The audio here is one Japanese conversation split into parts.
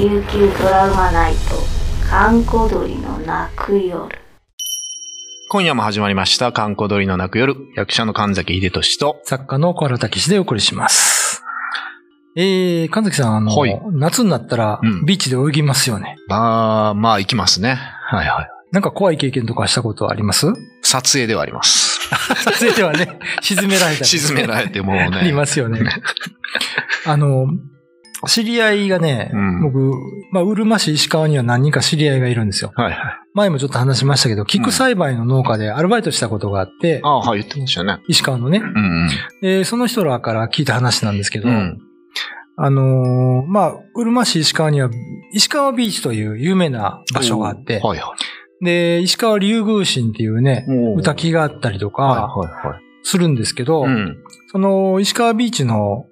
琉球ドラマナイト閑古鳥の泣く夜今夜も始まりました、観光鳥の泣く夜、役者の神崎秀俊と、作家の小原武史でお送りします。えー、神崎さん、あの、はい夏になったらうん、ビーチで泳ぎますよね。まあ、まあ、行きますね。はいはい。なんか怖い経験とかしたことあります？撮影ではあります。撮影ではね、沈められたり沈められてもうね。ありますよね。あの、知り合いがね、うん僕、まあ、うるま市石川には何人か知り合いがいるんですよ。はいはい。前もちょっと話しましたけど、菊栽培の農家でアルバイトしたことがあって、ああ、はい、言ってましたね。石川のね。うんで、その人らから聞いた話なんですけど、うん。うん。あのーまあ、うるま市石川には、石川ビーチという有名な場所があって、はいはで、石川竜宮神っていうね、い。歌木があったりとか、はいはいはい。するんですけど、うん。その石川ビーチの、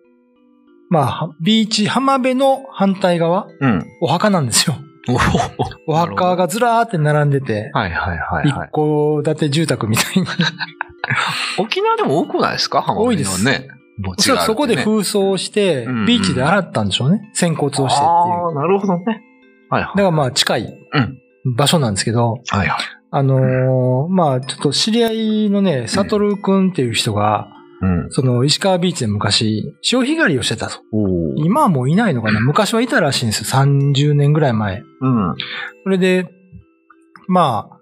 まあ、ビーチ浜辺の反対側、うん。お墓なんですよ。おお墓がずらーって並んでて、はいはいはい一はい。戸建て住宅みたいに。沖縄でも多くないですか？浜辺のね。墓おそらくそこで風風葬をしてうんうん、ビーチで洗ったんでしょうね。仙骨をしてっていう。ああ、なるほどね。はいはい。だからまあ近い場所なんですけど、はいはい。あのーまあちょっと知り合いのね、サトルくんっていう人が、うん。その石川ビーチで昔、潮干狩りをしてたと。今はもういないのかな 昔はいたらしいんですよ。30年ぐらい前。うん。それで、まあ、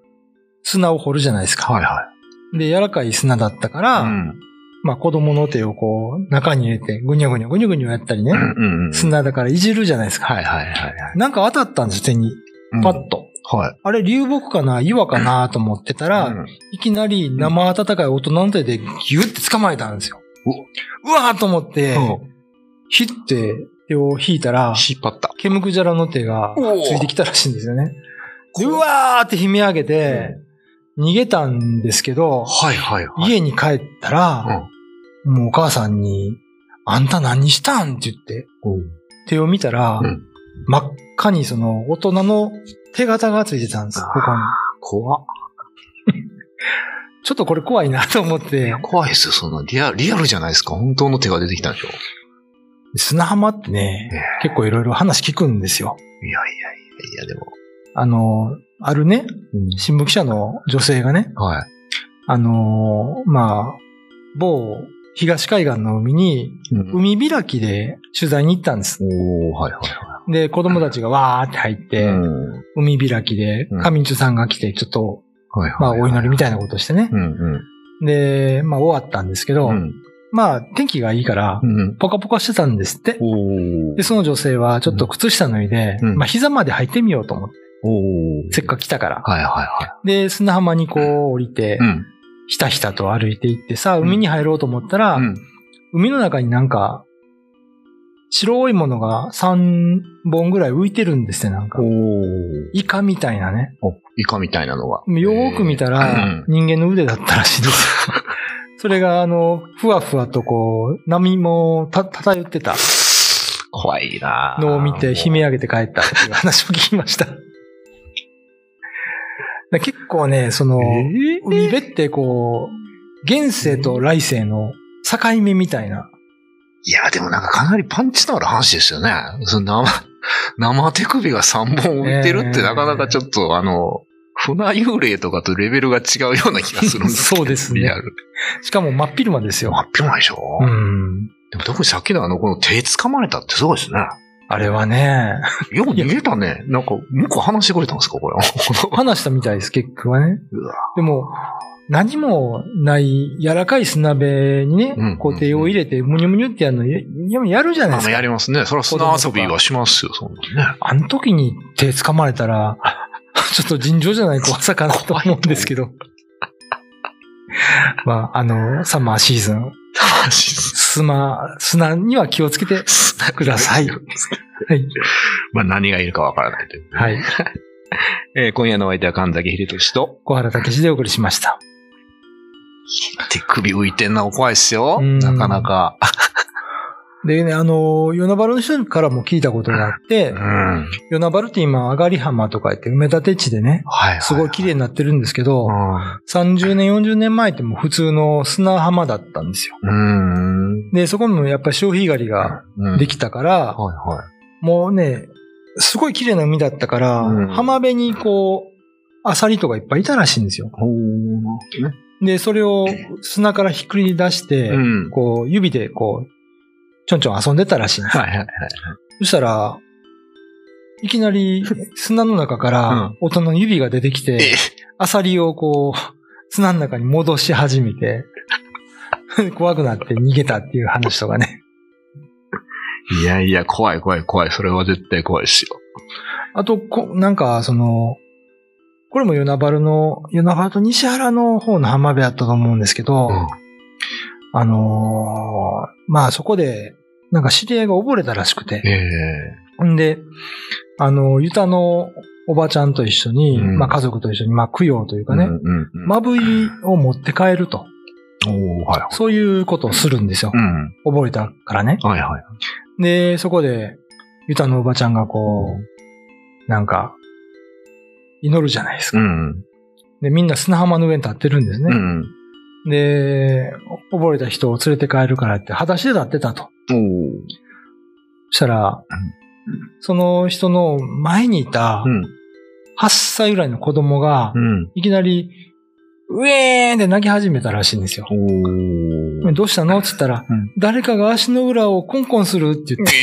砂を掘るじゃないですか。はいはで、柔らかい砂だったから、い。うん。まあ子供の手をこう、中に入れて、ぐにゃぐにゃぐにゃぐにゃやったりね。うんうん。砂だからいじるじゃないですか。はいはいはいはい。なんか当たったんですよ、手に。パッと。はい。あれ、流木かな岩かなと思ってたら、うん。いきなり生温かい大人の手でギュッて捕まえたんですよ。うわーと思って、ひって手を引いたら、引っ張った。ケムクジャラの手がついてきたらしいんですよね。でう。わーって悲鳴上げて、逃げたんですけど、はいはいはい。家に帰ったら、もうお母さんに、あんた何したん？って言って、手を見たら、うん。真っ赤にその大人の手形がついてたんです、ここに。怖っ ちょっとこれ怖いなと思って、怖いですよ、そんな。リアル、リアルじゃないですか。本当の手が出てきたんでしょ。砂浜ってね、結構いろいろ話聞くんですよ。いやいやいやいや、でも。あの、あるね、新聞記者の女性がね、はい。あの、まあ、某東海岸の海に海海開きで取材に行ったんです。おー、はいはいはで、子供たちがわーって入っい。て、うん海開きでうん、上地さんが来て、ちょっと。まあ、お祈りみたいなことしてね。で、まあ、終わったんですけど、うん。まあ、天気がいいから、うん。ポカポカしてたんですって。で、。その女性はちょっと靴下脱いで、うんまあ、膝まで入ってみようと思って。せっかく来たから。はいはいはで、砂浜にこう降りてい。、うん。ひたひたと歩いていって、さあ、海に入ろうと思ったら、うん。海の中になんか、白いものが3本ぐらい浮いてるんですね、なんか。イカみたいなね。お、イカみたいなのが。よーく見たらうん、人間の腕だったらしいですよ。それが、あの、ふわふわとこう、波もた、漂ってた怖いなぁのを見て、悲鳴上げて帰ったっていう 話を聞きました。で結構ね、その、え海辺ってこう、現世と来世の境目みたいな。いや、でもなんかかなりパンチのある話ですよね。その生、生手首が3本浮いてるってえーなかなかちょっと、あの、船幽霊とかとレベルが違うような気がするんです そうですねリアル。しかも真っ昼間ですよ。真っ平ないでしょ、うん。でも特にさっきのあの、この手掴まれたってすごいですね。あれはね、よう逃げたね。なんか、向こう話してくれたんですかこれ。話したみたいです、結局はね。でも、何もない柔らかい砂辺にね、うんこう手を入れて、むにゅむにゅってやるのや、やるじゃないですか。やりますね。それは砂遊びはしますよ、そんなね。あの時に手掴まれたら、ちょっと尋常じゃない怖さ かなと思うんですけど。まあ、あの、サマーシーズン、砂、砂には気をつけてください。はい。まあ何がいるかわからないという。はい。えー今夜のお相手は神崎秀俊と、小原武史でお送りしました。手首浮いてんのは怖いっすよ。うんなかなか。でね、あの、与那原の人からも聞いたことがあって、うん。与那原って今、上がり浜とか言って埋め立て地でね、はい。すごい綺麗になってるんですけど、う30年、40年前ってもう普通の砂浜だったんですよ。ん。で、そこにもやっぱり潮干狩りがうんできたから、はいはい。もうね、すごい綺麗な海だったから、うん浜辺にこう、アサリとかいっぱいいたらしいんですよ。で、それを砂からひっくり出して、うん。こう、指でこう、ちょんちょん遊んでたらしいんですよ。はいはいはい。そしたら、いきなり 砂の中かうらん大人の指が出てきて、えアサリをこう、砂の中に戻し始めて、怖くなって逃げたっていう話とかね。いやいや、怖い怖い怖い。それは絶対怖いですよ。あと、こなんか、その、これも与那原の、与那原と西原の方の浜辺やったと思うんですけど、うんあのーまあそこで、なんか知り合いが溺れたらしくて、ええんで、あの、ユタのおばちゃんと一緒に、うんまあ家族と一緒に、まあ供養というかね。まぶいを持って帰ると、はい。そういうことをするんですよ。うん。溺れたからね。はいはい。で、そこで、ユタのおばちゃんがこう、なんか、祈るじゃないですか。うん。で、みんな砂浜の上に立ってるんですね。うん。で、溺れた人を連れて帰るからって、裸足で立ってたと。そしたら、その人の前にいたうん。8歳ぐらいの子供がう、ん。いきなり、ウェーンって泣き始めたらしいんですよ。どうしたの？って言ったら、うん誰かが足の裏をコンコンするって言って、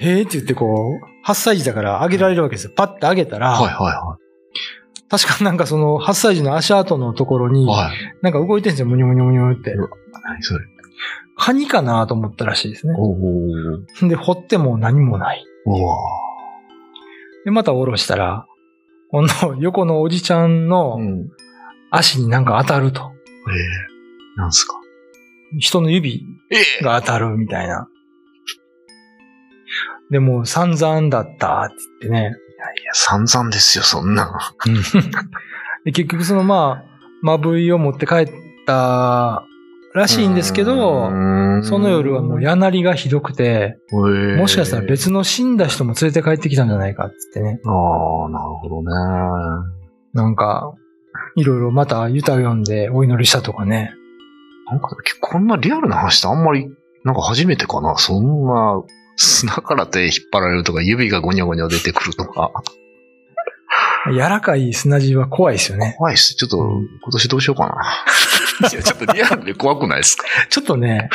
へーって言ってこう、8歳児だから上げられるわけですよ。パッて上げたら、はいは確かなんかその8歳児の足跡のところにい、はい。はい。なんか動いてるんですよ、むにゅむにゅむにゅって。何それ。カニかなと思ったらしいですね。で、掘っても何もない。で、また下ろしたら、この横のおじちゃんのうん。足になんか当たると。ええなんすか？人の指ええが当たるみたいな。でも散々だったって言ってね。いや、散々ですよ、そんな。で結局そのまあ、まぶいを持って帰ったらしいんですけど、その夜はもうや、柳がひどくて、えーもしかしたら別の死んだ人も連れて帰ってきたんじゃないかって言ってね。ああ、なるほどね。なんか、いろいろまたユタを読んでお祈りしたとかね。なんか、こんなリアルな話ってあんまり、なんか初めてかな。そんな、砂から手引っ張られるとか、指がゴニョゴニョ出てくるとか。柔らかい砂地は怖いですよね。怖いっす。ちょっと、今年どうしようかな。いや、ちょっとリアルで怖くないですか？ちょっとね、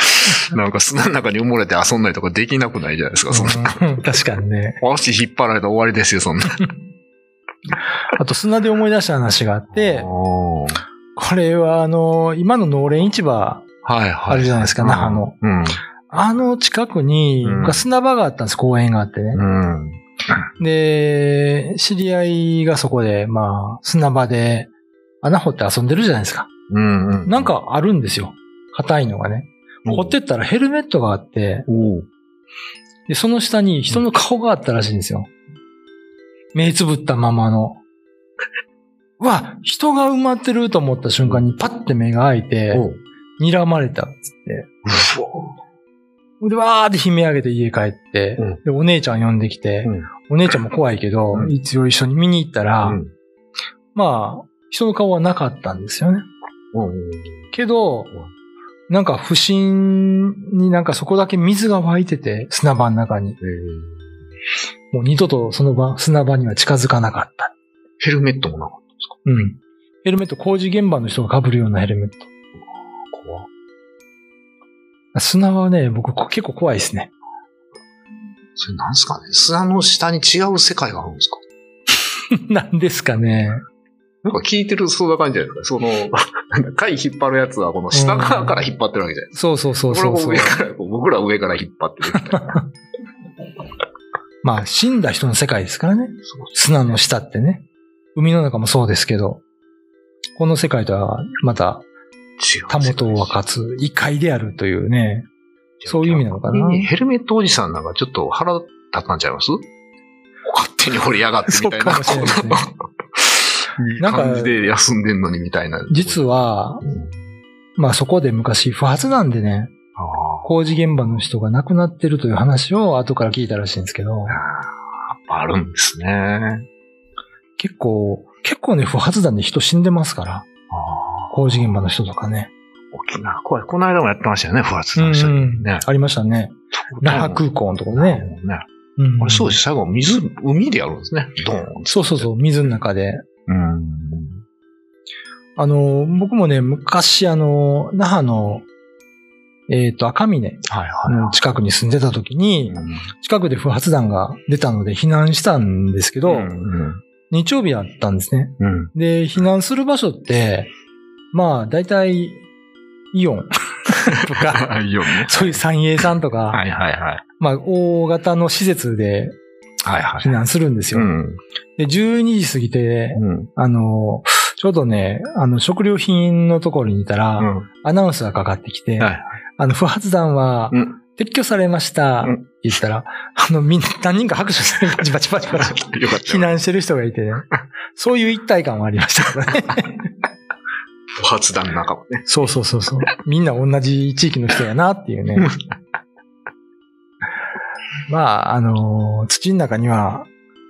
なんか砂の中に埋もれて遊んだりとかできなくないじゃないですか、そんな。うん確かにね。足引っ張られたら終わりですよ、そんな。あと砂で思い出した話があって、これはあの、今の農連市場、はいはい。あるじゃないですかうん那覇の。うん。あの近くにうん昔砂場があったんです、公園があってね。うん。で、知り合いがそこで、まあ、砂場で穴掘って遊んでるじゃないですか。うん。うん。なんかあるんですよ。硬いのがね。掘ってったらヘルメットがあって、で、その下に人の顔があったらしいんですよ。目つぶったままの。う わ、人が埋まってると思った瞬間にパッて目が開いて、睨まれたっつって。で、わーって悲鳴上げて家帰って、うんで、お姉ちゃん呼んできて、うんお姉ちゃんも怖いけど、うん一応一緒に見に行ったら、うんまあ、人の顔はなかったんですよね。けど、なんか不審になんかそこだけ水が湧いてて、砂場の中に。えーもう二度とその場、砂場には近づかなかった。ヘルメットもなかったんですか？うん。ヘルメット、工事現場の人が被るようなヘルメット。怖砂はね、僕こ結構怖いですね。それなんすかね？砂の下に違う世界があるんですか？なんですかね。なんか聞いてるそんな感じじゃないですか？その、なんだ貝引っ張るやつはこの下側から引っ張ってるわけじゃないです そうそうそうか。そうそうこれはこう上から、僕らは上から引っ張ってるみたいな。まあ、死んだ人の世界ですからね。そう砂の下ってね。海の中もそうですけど、この世界とはまた。たもとを分かつ異界であるというね。そういう意味なのかなヘルメットおじさんなんかちょっと腹立ったんちゃいます？勝手に掘りやがってみたいな。そうかもしれないですね 感じで休んでんのにみたいな。実は、うん、まあそこで昔不発なんでね、あ工事現場の人が亡くなってるという話を後から聞いたらしいんですけどあ、やっぱあるんですね。結構、結構ね、不発弾で人死んでますから、工事現場の人とかね。沖縄、これ、この間もやってましたよね、不発うん弾したうんね。ありましたね。那覇空港のところね。ね。ううんあれそうです。最後、水、海でやるんですね。ドーン。そうそうそう、水の中で。うん。あの、僕もね、昔、あの、那覇の、えっ、と、赤峰の近くに住んでた時に、近くで不発弾が出たので避難したんですけど、うん。日曜日だったんですね。うん。で、避難する場所って、まあ、大体、イオンとか、いいよね。そういう三栄さんとか、はいはいはい。まあ、大型の施設ではいはい。避難するんですよ。うん。で、12時過ぎて、うん。あの、ちょうどね、あの、食料品のところにいたら、うん。アナウンスがかかってきて、はいあの、不発弾はうん。撤去されました、うんって言ったら、あの、みんな、何人か拍手して、バチバチバチバチ。避難してる人がいてね、そういう一体感はありましたけどね。不発弾の中もね。そうそうそうそう。みんな同じ地域の人やなっていうね。まあ、あの、土の中には、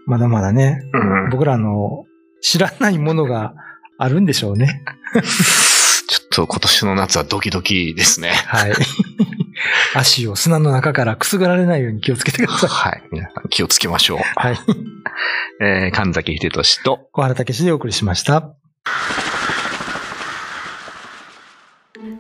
まだまだね、うん。僕らの知らないものがあるんでしょうね。ちょっと今年の夏はドキドキですね。はい。足を砂の中からくすぐられないように気をつけてください。はい。皆さん気をつけましょう。はい。えー、神崎秀俊と、小原武史でお送りしました。